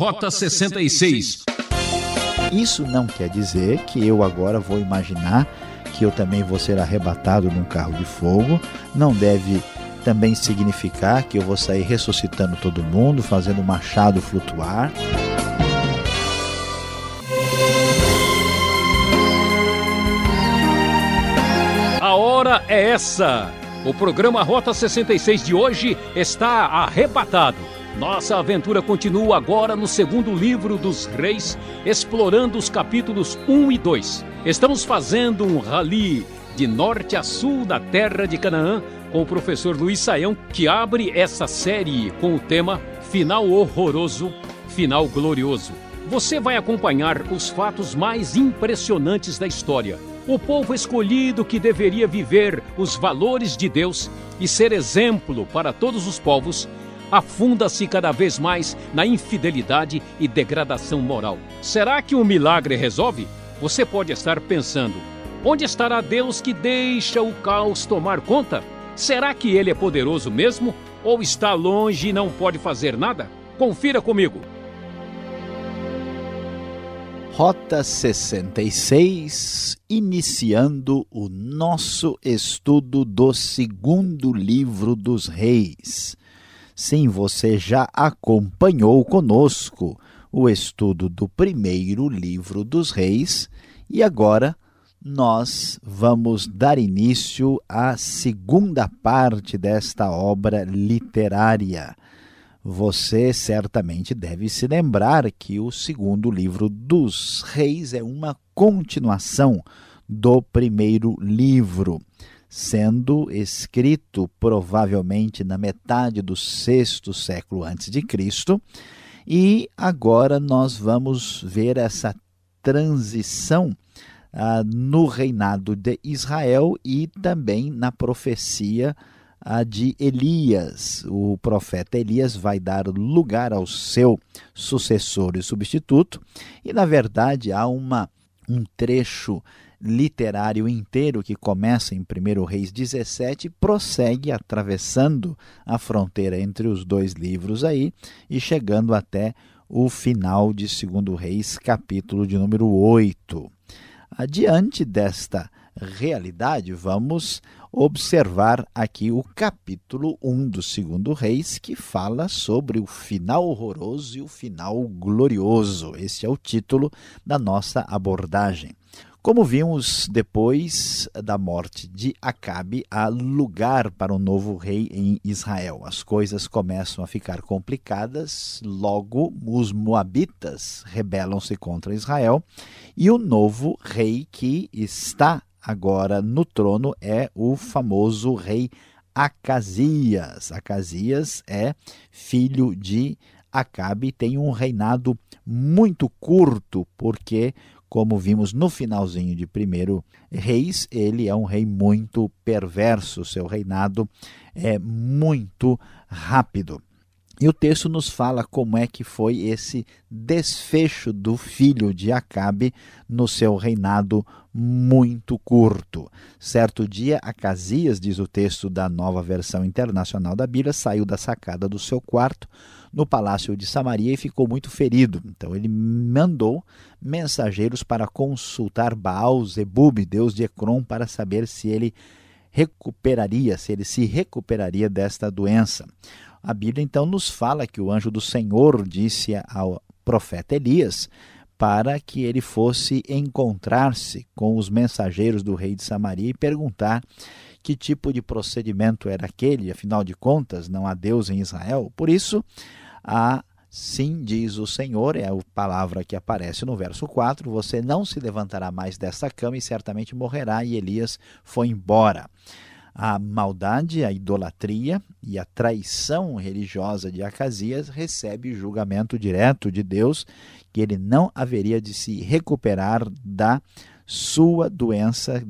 Rota 66. Isso não quer dizer que eu agora vou imaginar que eu também vou ser arrebatado num carro de fogo. Não deve também significar que eu vou sair ressuscitando todo mundo, fazendo o machado flutuar. A hora é essa. O programa Rota 66 de hoje está arrebatado. Nossa aventura continua agora no segundo livro dos Reis, explorando os capítulos 1 e 2. Estamos fazendo um rally de norte a sul da terra de Canaã com o professor Luiz Saião, que abre essa série com o tema Final Horroroso, Final Glorioso. Você vai acompanhar os fatos mais impressionantes da história. O povo escolhido que deveria viver os valores de Deus e ser exemplo para todos os povos afunda-se cada vez mais na infidelidade e degradação moral. Será que o milagre resolve? Você pode estar pensando: onde estará Deus que deixa o caos tomar conta? Será que ele é poderoso mesmo? Ou está longe e não pode fazer nada? Confira comigo. Rota 66, iniciando o nosso estudo do segundo livro dos Reis. Sim, você já acompanhou conosco o estudo do primeiro livro dos Reis e agora nós vamos dar início à segunda parte desta obra literária. Você certamente deve se lembrar que o segundo livro dos Reis é uma continuação do primeiro livro sendo escrito provavelmente na metade do sexto século antes de Cristo. E agora nós vamos ver essa transição ah, no reinado de Israel e também na profecia ah, de Elias. O profeta Elias vai dar lugar ao seu sucessor e substituto, e na verdade há uma, um trecho literário inteiro que começa em 1 Reis 17 prossegue atravessando a fronteira entre os dois livros aí e chegando até o final de 2 Reis, capítulo de número 8. Adiante desta realidade, vamos observar aqui o capítulo 1 do segundo Reis, que fala sobre o final horroroso e o final glorioso. Esse é o título da nossa abordagem. Como vimos depois da morte de Acabe, há lugar para um novo rei em Israel. As coisas começam a ficar complicadas, logo os moabitas rebelam-se contra Israel e o novo rei que está agora no trono é o famoso rei Acasias. Acasias é filho de Acabe tem um reinado muito curto, porque como vimos no finalzinho de primeiro Reis, ele é um rei muito perverso, seu reinado é muito rápido. E o texto nos fala como é que foi esse desfecho do filho de Acabe no seu reinado muito curto. Certo dia, Acasias, diz o texto da nova versão internacional da Bíblia, saiu da sacada do seu quarto no palácio de Samaria e ficou muito ferido. Então ele mandou mensageiros para consultar Baal Zebub, deus de Ecrom, para saber se ele recuperaria, se ele se recuperaria desta doença. A Bíblia então nos fala que o anjo do Senhor disse ao profeta Elias para que ele fosse encontrar-se com os mensageiros do rei de Samaria e perguntar que tipo de procedimento era aquele, afinal de contas, não há Deus em Israel. Por isso, a Sim, diz o Senhor, é a palavra que aparece no verso 4: Você não se levantará mais dessa cama e certamente morrerá. E Elias foi embora. A maldade, a idolatria e a traição religiosa de Acasias recebe julgamento direto de Deus, que ele não haveria de se recuperar da sua doença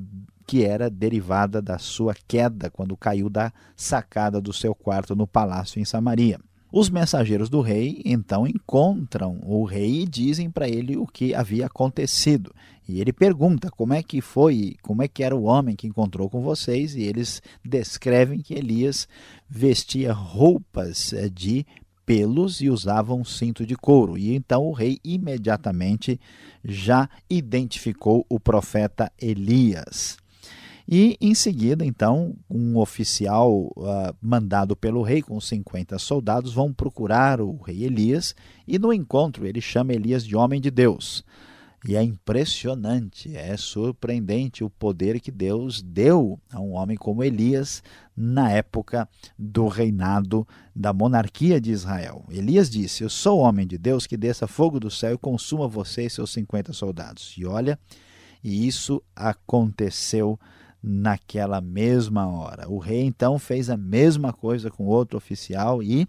que era derivada da sua queda quando caiu da sacada do seu quarto no palácio em Samaria. Os mensageiros do rei então encontram o rei e dizem para ele o que havia acontecido. E ele pergunta como é que foi, como é que era o homem que encontrou com vocês, e eles descrevem que Elias vestia roupas eh, de pelos e usava um cinto de couro. E então o rei imediatamente já identificou o profeta Elias. E em seguida, então, um oficial uh, mandado pelo rei com 50 soldados vão procurar o rei Elias e no encontro ele chama Elias de homem de Deus. E é impressionante, é surpreendente o poder que Deus deu a um homem como Elias na época do reinado da monarquia de Israel. Elias disse: Eu sou homem de Deus que desça fogo do céu e consuma você e seus 50 soldados. E olha, e isso aconteceu naquela mesma hora. O rei então fez a mesma coisa com outro oficial e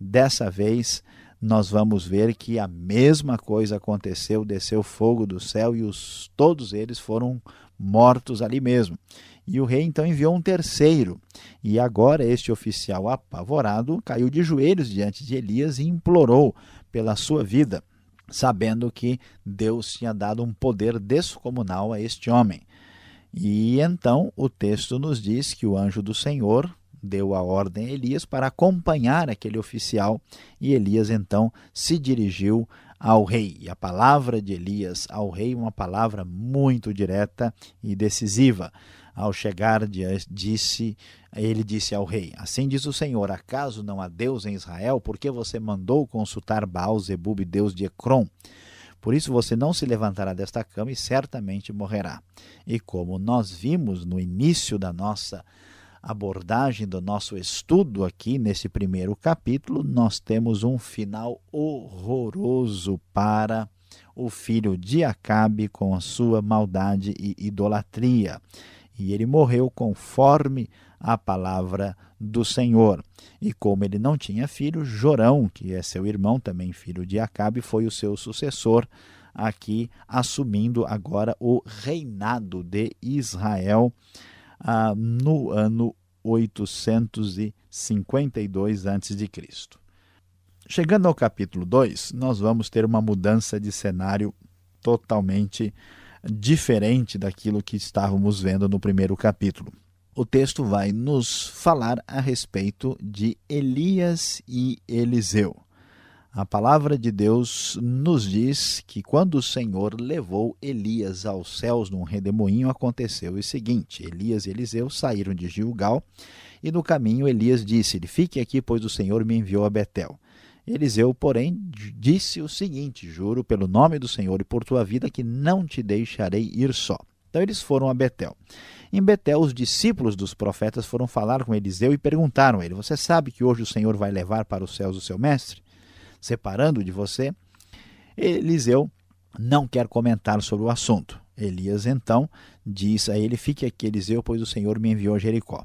dessa vez nós vamos ver que a mesma coisa aconteceu, desceu fogo do céu e os, todos eles foram mortos ali mesmo. E o rei então enviou um terceiro. E agora este oficial apavorado caiu de joelhos diante de Elias e implorou pela sua vida, sabendo que Deus tinha dado um poder descomunal a este homem. E então o texto nos diz que o anjo do Senhor deu a ordem a Elias para acompanhar aquele oficial e Elias então se dirigiu ao rei. E a palavra de Elias ao rei, uma palavra muito direta e decisiva. Ao chegar, disse, ele disse ao rei: Assim diz o Senhor: Acaso não há Deus em Israel? Por que você mandou consultar Baal Zebub, Deus de Ecrom? Por isso você não se levantará desta cama e certamente morrerá. E como nós vimos no início da nossa abordagem do nosso estudo aqui nesse primeiro capítulo, nós temos um final horroroso para o filho de Acabe com a sua maldade e idolatria. E ele morreu conforme a palavra do Senhor. E como ele não tinha filho, Jorão, que é seu irmão, também filho de Acabe, foi o seu sucessor, aqui assumindo agora o reinado de Israel ah, no ano 852 a.C. Chegando ao capítulo 2, nós vamos ter uma mudança de cenário totalmente diferente daquilo que estávamos vendo no primeiro capítulo. O texto vai nos falar a respeito de Elias e Eliseu. A palavra de Deus nos diz que quando o Senhor levou Elias aos céus num redemoinho, aconteceu o seguinte: Elias e Eliseu saíram de Gilgal e no caminho Elias disse-lhe: Fique aqui, pois o Senhor me enviou a Betel. Eliseu, porém, disse o seguinte: Juro pelo nome do Senhor e por tua vida que não te deixarei ir só. Então eles foram a Betel. Em Betel, os discípulos dos profetas foram falar com Eliseu e perguntaram a ele: Você sabe que hoje o Senhor vai levar para os céus o seu mestre? separando de você, Eliseu não quer comentar sobre o assunto. Elias então diz a ele: Fique aqui, Eliseu, pois o Senhor me enviou a Jericó.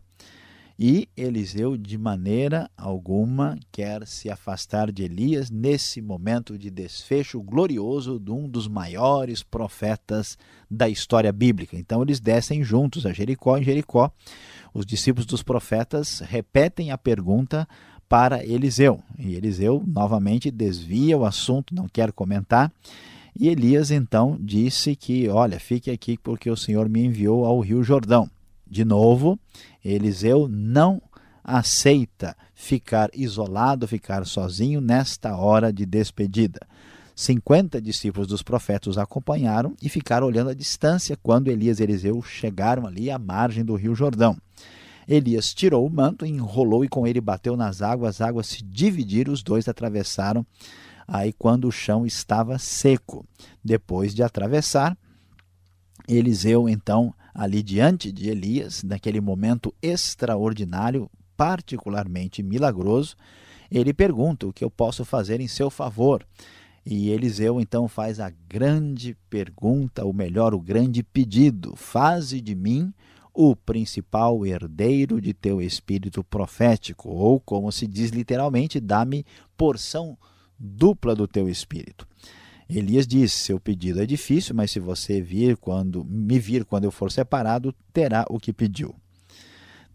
E Eliseu, de maneira alguma, quer se afastar de Elias nesse momento de desfecho glorioso de um dos maiores profetas da história bíblica. Então, eles descem juntos a Jericó. Em Jericó, os discípulos dos profetas repetem a pergunta para Eliseu. E Eliseu novamente desvia o assunto, não quer comentar. E Elias então disse que, olha, fique aqui porque o Senhor me enviou ao Rio Jordão. De novo, Eliseu não aceita ficar isolado, ficar sozinho nesta hora de despedida. 50 discípulos dos profetas acompanharam e ficaram olhando à distância quando Elias e Eliseu chegaram ali à margem do Rio Jordão. Elias tirou o manto, enrolou e com ele bateu nas águas, as águas se dividiram, os dois atravessaram aí quando o chão estava seco. Depois de atravessar, Eliseu então ali diante de Elias, naquele momento extraordinário, particularmente milagroso, ele pergunta o que eu posso fazer em seu favor. E Eliseu então faz a grande pergunta, ou melhor, o grande pedido: Faze de mim o principal herdeiro de teu espírito profético, ou como se diz literalmente, dá-me porção dupla do teu espírito. Elias disse: Seu pedido é difícil, mas se você vir quando me vir quando eu for separado, terá o que pediu.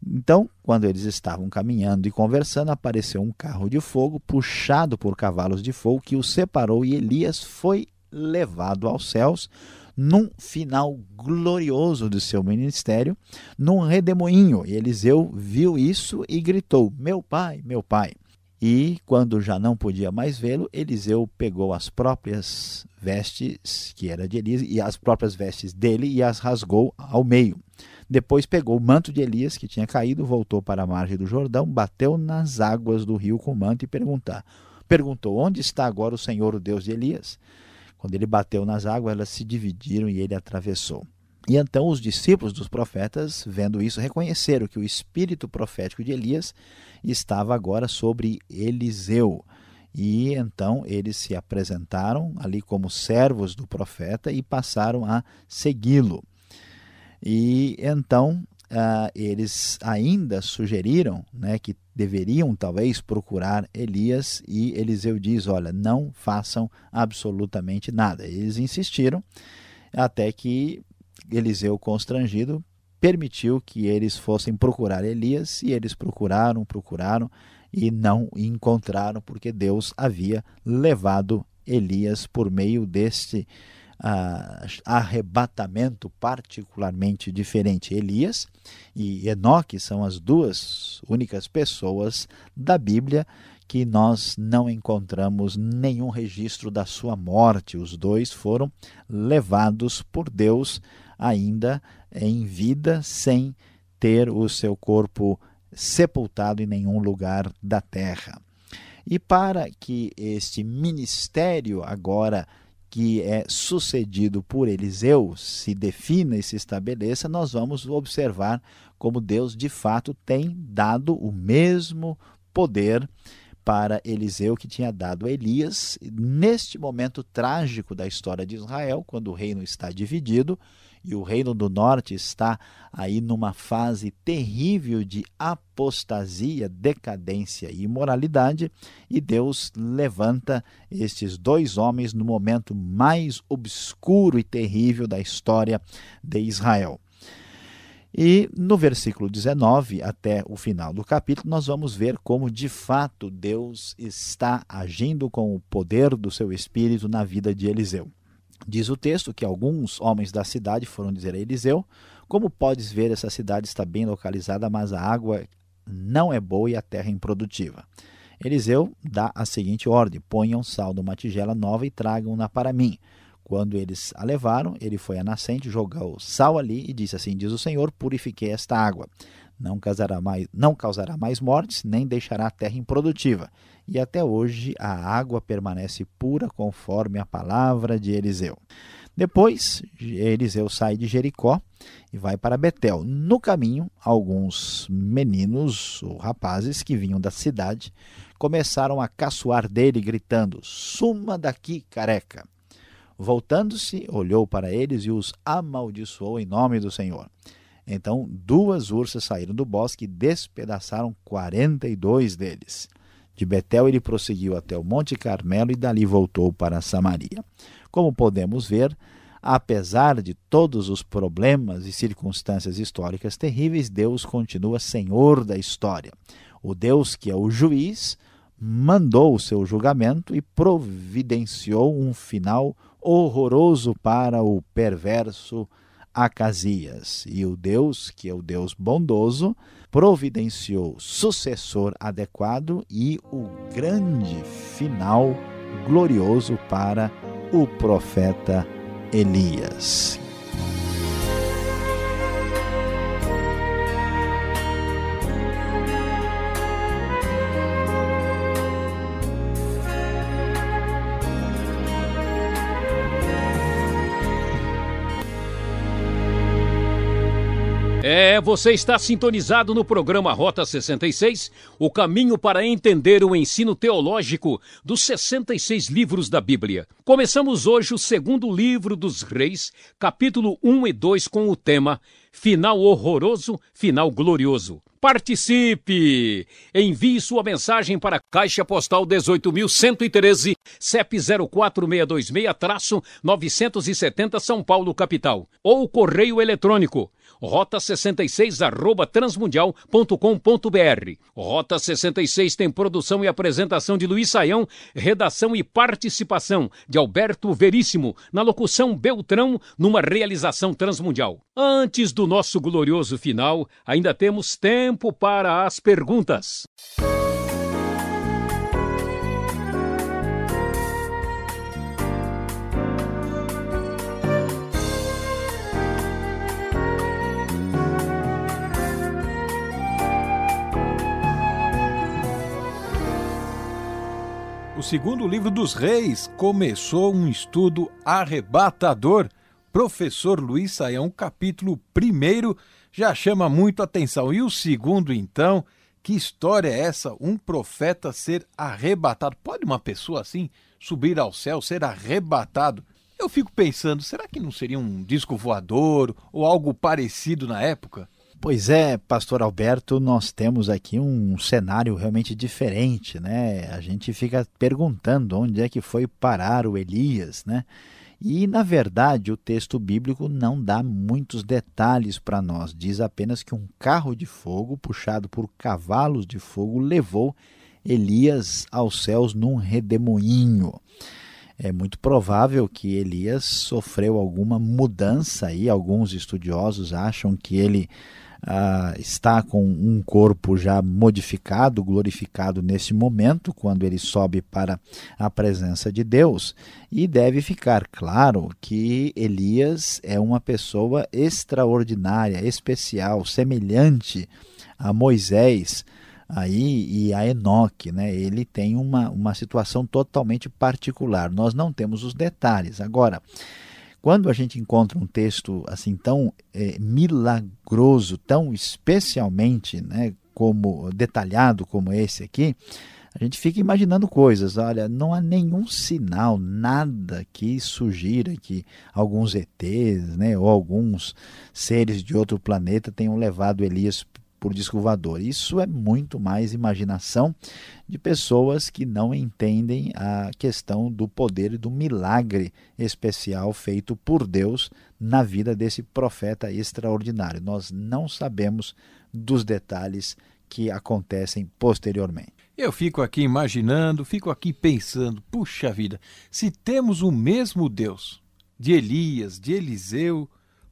Então, quando eles estavam caminhando e conversando, apareceu um carro de fogo puxado por cavalos de fogo que o separou e Elias foi levado aos céus num final glorioso do seu ministério, num redemoinho. E Eliseu viu isso e gritou: Meu pai, meu pai. E quando já não podia mais vê-lo, Eliseu pegou as próprias vestes, que era de Elias, e as próprias vestes dele e as rasgou ao meio. Depois pegou o manto de Elias, que tinha caído, voltou para a margem do Jordão, bateu nas águas do rio com o manto e perguntar, perguntou: Onde está agora o Senhor, o Deus de Elias? Quando ele bateu nas águas, elas se dividiram e ele atravessou. E então os discípulos dos profetas, vendo isso, reconheceram que o espírito profético de Elias estava agora sobre Eliseu. E então eles se apresentaram ali como servos do profeta e passaram a segui-lo. E então uh, eles ainda sugeriram né, que deveriam talvez procurar Elias e Eliseu diz: Olha, não façam absolutamente nada. Eles insistiram até que Eliseu, constrangido, permitiu que eles fossem procurar Elias e eles procuraram, procuraram e não encontraram, porque Deus havia levado Elias por meio deste uh, arrebatamento particularmente diferente. Elias e Enoque são as duas únicas pessoas da Bíblia que nós não encontramos nenhum registro da sua morte. Os dois foram levados por Deus ainda em vida, sem ter o seu corpo sepultado em nenhum lugar da terra. E para que este ministério agora que é sucedido por Eliseu se defina e se estabeleça, nós vamos observar como Deus de fato tem dado o mesmo poder para Eliseu que tinha dado a Elias. Neste momento trágico da história de Israel, quando o reino está dividido, e o reino do norte está aí numa fase terrível de apostasia, decadência e imoralidade, e Deus levanta estes dois homens no momento mais obscuro e terrível da história de Israel. E no versículo 19 até o final do capítulo, nós vamos ver como de fato Deus está agindo com o poder do seu espírito na vida de Eliseu. Diz o texto que alguns homens da cidade foram dizer a Eliseu: Como podes ver, essa cidade está bem localizada, mas a água não é boa e a terra é improdutiva. Eliseu dá a seguinte ordem: Ponham sal numa tigela nova e tragam-na para mim. Quando eles a levaram, ele foi à nascente, jogou sal ali e disse assim: Diz o Senhor: Purifiquei esta água. Não causará mais, não causará mais mortes, nem deixará a terra improdutiva e até hoje a água permanece pura conforme a palavra de Eliseu. Depois, Eliseu sai de Jericó e vai para Betel. No caminho, alguns meninos ou rapazes que vinham da cidade começaram a caçoar dele, gritando: Suma daqui, careca! Voltando-se, olhou para eles e os amaldiçoou em nome do Senhor. Então, duas ursas saíram do bosque e despedaçaram quarenta e dois deles. De Betel ele prosseguiu até o Monte Carmelo e dali voltou para Samaria. Como podemos ver, apesar de todos os problemas e circunstâncias históricas terríveis, Deus continua senhor da história. O Deus que é o juiz mandou o seu julgamento e providenciou um final horroroso para o perverso Acasias. E o Deus, que é o Deus bondoso, providenciou sucessor adequado e o grande final glorioso para o profeta Elias. Você está sintonizado no programa Rota 66, o caminho para entender o ensino teológico dos 66 livros da Bíblia. Começamos hoje o segundo livro dos Reis, capítulo 1 e 2, com o tema Final horroroso, final glorioso. Participe! Envie sua mensagem para Caixa Postal 18.113, CEP 04626-970 São Paulo, capital. Ou correio eletrônico rota 66 arroba transmundial.com.br. Rota 66 tem produção e apresentação de Luiz Saião, redação e participação de Alberto Veríssimo, na locução Beltrão, numa realização transmundial. Antes do nosso glorioso final, ainda temos tempo para as perguntas. Segundo livro dos Reis, começou um estudo arrebatador. Professor Luiz Saião, capítulo primeiro já chama muito atenção. E o segundo, então, que história é essa? Um profeta ser arrebatado. Pode uma pessoa assim subir ao céu, ser arrebatado? Eu fico pensando, será que não seria um disco voador ou algo parecido na época? Pois é, pastor Alberto, nós temos aqui um cenário realmente diferente, né? A gente fica perguntando onde é que foi parar o Elias, né? E, na verdade, o texto bíblico não dá muitos detalhes para nós. Diz apenas que um carro de fogo, puxado por cavalos de fogo, levou Elias aos céus num redemoinho. É muito provável que Elias sofreu alguma mudança aí. Alguns estudiosos acham que ele ah, está com um corpo já modificado, glorificado nesse momento, quando ele sobe para a presença de Deus. E deve ficar claro que Elias é uma pessoa extraordinária, especial, semelhante a Moisés aí e a Enoque, né? Ele tem uma, uma situação totalmente particular. Nós não temos os detalhes. Agora, quando a gente encontra um texto assim tão é, milagroso, tão especialmente né, como detalhado como esse aqui, a gente fica imaginando coisas. Olha, não há nenhum sinal, nada que sugira que alguns ETs né, ou alguns seres de outro planeta tenham levado Elias por disco voador. Isso é muito mais imaginação de pessoas que não entendem a questão do poder e do milagre especial feito por Deus na vida desse profeta extraordinário. Nós não sabemos dos detalhes que acontecem posteriormente. Eu fico aqui imaginando, fico aqui pensando, puxa vida, se temos o mesmo Deus de Elias, de Eliseu,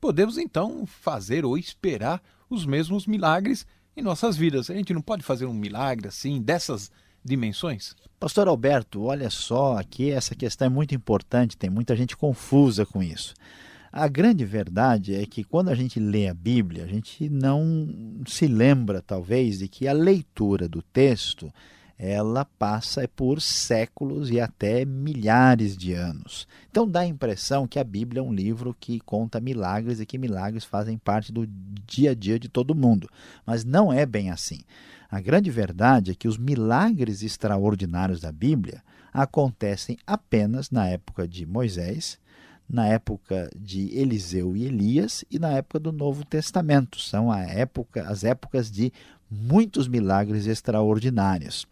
podemos então fazer ou esperar os mesmos milagres em nossas vidas. A gente não pode fazer um milagre assim, dessas dimensões? Pastor Alberto, olha só, aqui essa questão é muito importante, tem muita gente confusa com isso. A grande verdade é que quando a gente lê a Bíblia, a gente não se lembra, talvez, de que a leitura do texto ela passa por séculos e até milhares de anos. Então dá a impressão que a Bíblia é um livro que conta milagres e que milagres fazem parte do dia a dia de todo mundo. Mas não é bem assim. A grande verdade é que os milagres extraordinários da Bíblia acontecem apenas na época de Moisés, na época de Eliseu e Elias e na época do Novo Testamento. São a época, as épocas de muitos milagres extraordinários.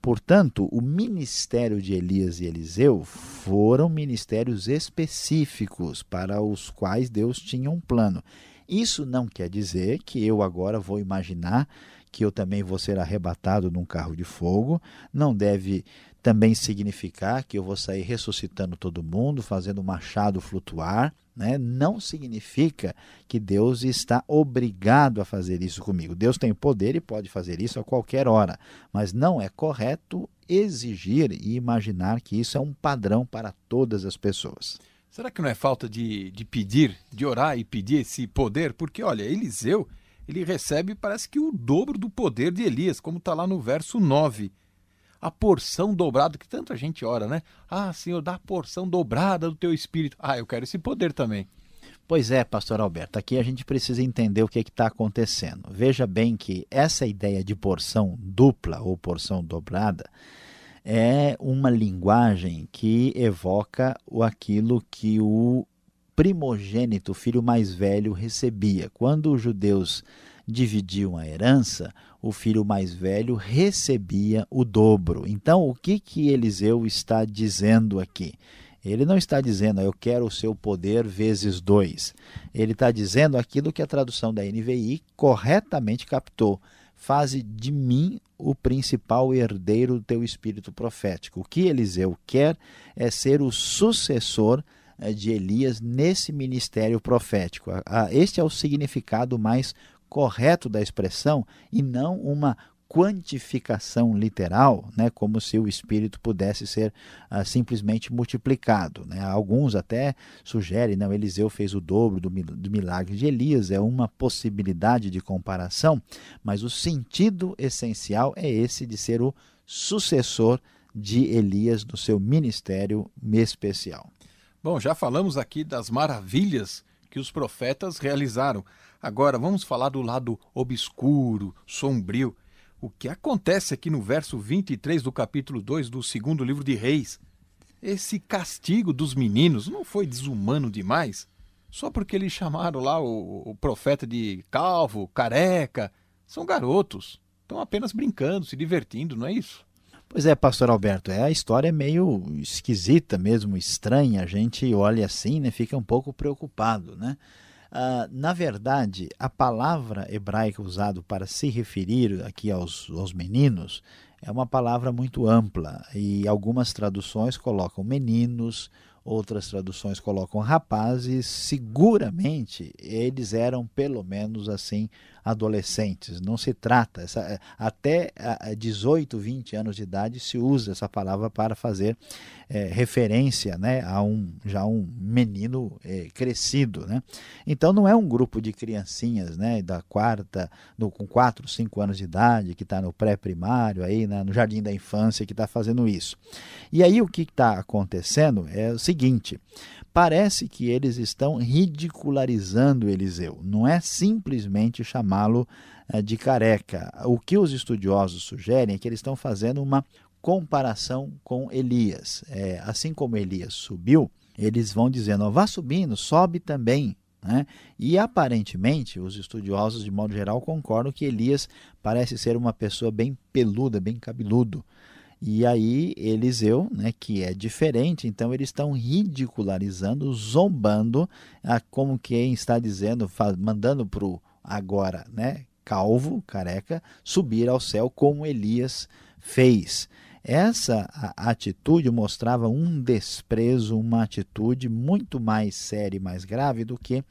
Portanto, o ministério de Elias e Eliseu foram ministérios específicos para os quais Deus tinha um plano. Isso não quer dizer que eu agora vou imaginar que eu também vou ser arrebatado num carro de fogo, não deve também significar que eu vou sair ressuscitando todo mundo, fazendo o machado flutuar. Né? Não significa que Deus está obrigado a fazer isso comigo. Deus tem poder e pode fazer isso a qualquer hora, mas não é correto exigir e imaginar que isso é um padrão para todas as pessoas. Será que não é falta de, de pedir, de orar e pedir esse poder? Porque, olha, Eliseu, ele recebe, parece que o dobro do poder de Elias, como está lá no verso 9 a porção dobrada, que tanta gente ora, né? Ah, Senhor, dá a porção dobrada do teu espírito. Ah, eu quero esse poder também. Pois é, pastor Alberto, aqui a gente precisa entender o que é está acontecendo. Veja bem que essa ideia de porção dupla ou porção dobrada é uma linguagem que evoca aquilo que o primogênito, filho mais velho, recebia. Quando os judeus dividiam a herança, o filho mais velho recebia o dobro. Então, o que que Eliseu está dizendo aqui? Ele não está dizendo, eu quero o seu poder vezes dois. Ele está dizendo aquilo que a tradução da NVI corretamente captou. Faze de mim o principal herdeiro do teu espírito profético. O que Eliseu quer é ser o sucessor eh, de Elias nesse ministério profético. Este é o significado mais correto da expressão e não uma quantificação literal, né, como se o espírito pudesse ser ah, simplesmente multiplicado. Né? Alguns até sugerem, não, Eliseu fez o dobro do, do milagre de Elias, é uma possibilidade de comparação, mas o sentido essencial é esse de ser o sucessor de Elias no seu ministério especial. Bom, já falamos aqui das maravilhas que os profetas realizaram. Agora vamos falar do lado obscuro, sombrio. O que acontece aqui no verso 23 do capítulo 2 do segundo livro de Reis? Esse castigo dos meninos não foi desumano demais? Só porque eles chamaram lá o, o profeta de calvo, careca. São garotos. Estão apenas brincando, se divertindo, não é isso? Pois é, pastor Alberto, é, a história é meio esquisita mesmo, estranha. A gente olha assim, né, fica um pouco preocupado, né? Ah, na verdade, a palavra hebraica usada para se referir aqui aos, aos meninos é uma palavra muito ampla e algumas traduções colocam meninos, outras traduções colocam rapazes, seguramente eles eram pelo menos assim adolescentes. Não se trata, essa, é, até 18, 20 anos de idade se usa essa palavra para fazer é, referência né, a um já um menino é, crescido. Né? Então não é um grupo de criancinhas né, da quarta, com 4, 5 anos de idade, que está no pré-primário, aí né, no jardim da infância, que está fazendo isso. E aí o que está acontecendo é o seguinte: parece que eles estão ridicularizando Eliseu. Não é simplesmente chamá-lo eh, de careca. O que os estudiosos sugerem é que eles estão fazendo uma comparação com Elias. É, assim como Elias subiu, eles vão dizendo: vá subindo, sobe também. Né? E aparentemente, os estudiosos, de modo geral, concordam que Elias parece ser uma pessoa bem peluda, bem cabeludo. E aí Eliseu, né, que é diferente, então eles estão ridicularizando, zombando, como quem está dizendo, mandando para o agora, né, calvo, careca, subir ao céu como Elias fez. Essa atitude mostrava um desprezo, uma atitude muito mais séria e mais grave do que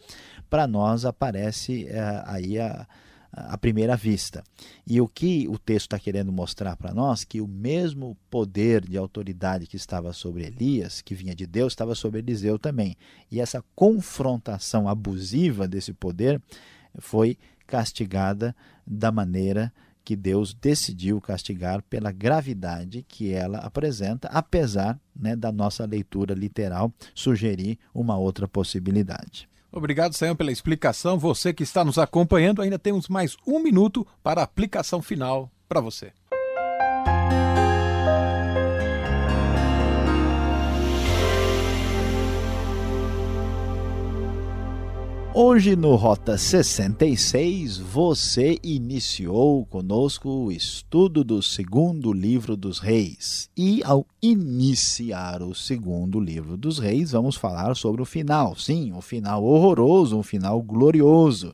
para nós aparece eh, aí a, à primeira vista. E o que o texto está querendo mostrar para nós que o mesmo poder de autoridade que estava sobre Elias, que vinha de Deus, estava sobre Eliseu também. E essa confrontação abusiva desse poder foi castigada da maneira que Deus decidiu castigar pela gravidade que ela apresenta, apesar né, da nossa leitura literal sugerir uma outra possibilidade. Obrigado, Sayão, pela explicação. Você que está nos acompanhando, ainda temos mais um minuto para a aplicação final para você. Hoje no Rota 66 você iniciou conosco o estudo do segundo livro dos reis. E ao iniciar o segundo livro dos reis, vamos falar sobre o final. Sim, um final horroroso, um final glorioso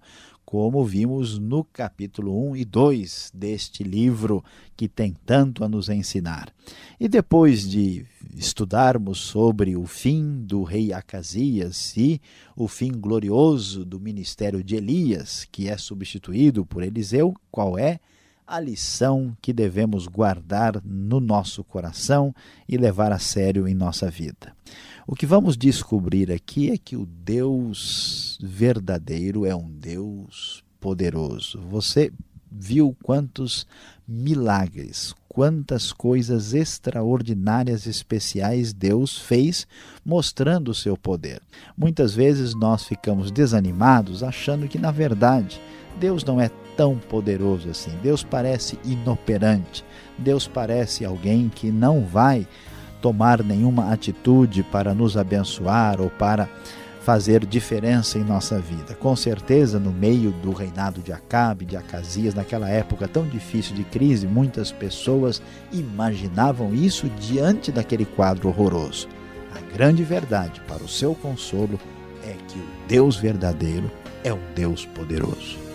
como vimos no capítulo 1 e 2 deste livro que tem tanto a nos ensinar. E depois de estudarmos sobre o fim do rei Acasias e o fim glorioso do ministério de Elias, que é substituído por Eliseu, qual é a lição que devemos guardar no nosso coração e levar a sério em nossa vida? O que vamos descobrir aqui é que o Deus verdadeiro é um Deus poderoso. Você viu quantos milagres, quantas coisas extraordinárias, especiais Deus fez mostrando o seu poder. Muitas vezes nós ficamos desanimados achando que, na verdade, Deus não é tão poderoso assim. Deus parece inoperante. Deus parece alguém que não vai tomar nenhuma atitude para nos abençoar ou para fazer diferença em nossa vida. Com certeza, no meio do reinado de Acabe, de Acasias, naquela época tão difícil de crise, muitas pessoas imaginavam isso diante daquele quadro horroroso. A grande verdade para o seu consolo é que o Deus verdadeiro é um Deus poderoso.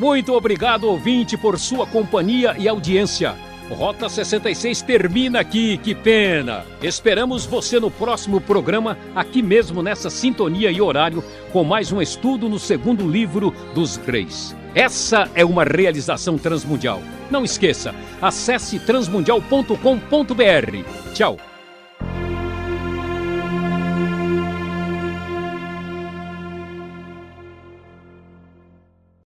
Muito obrigado, ouvinte, por sua companhia e audiência. Rota 66 termina aqui, que pena! Esperamos você no próximo programa, aqui mesmo nessa sintonia e horário, com mais um estudo no segundo livro dos Reis. Essa é uma realização transmundial. Não esqueça, acesse transmundial.com.br. Tchau!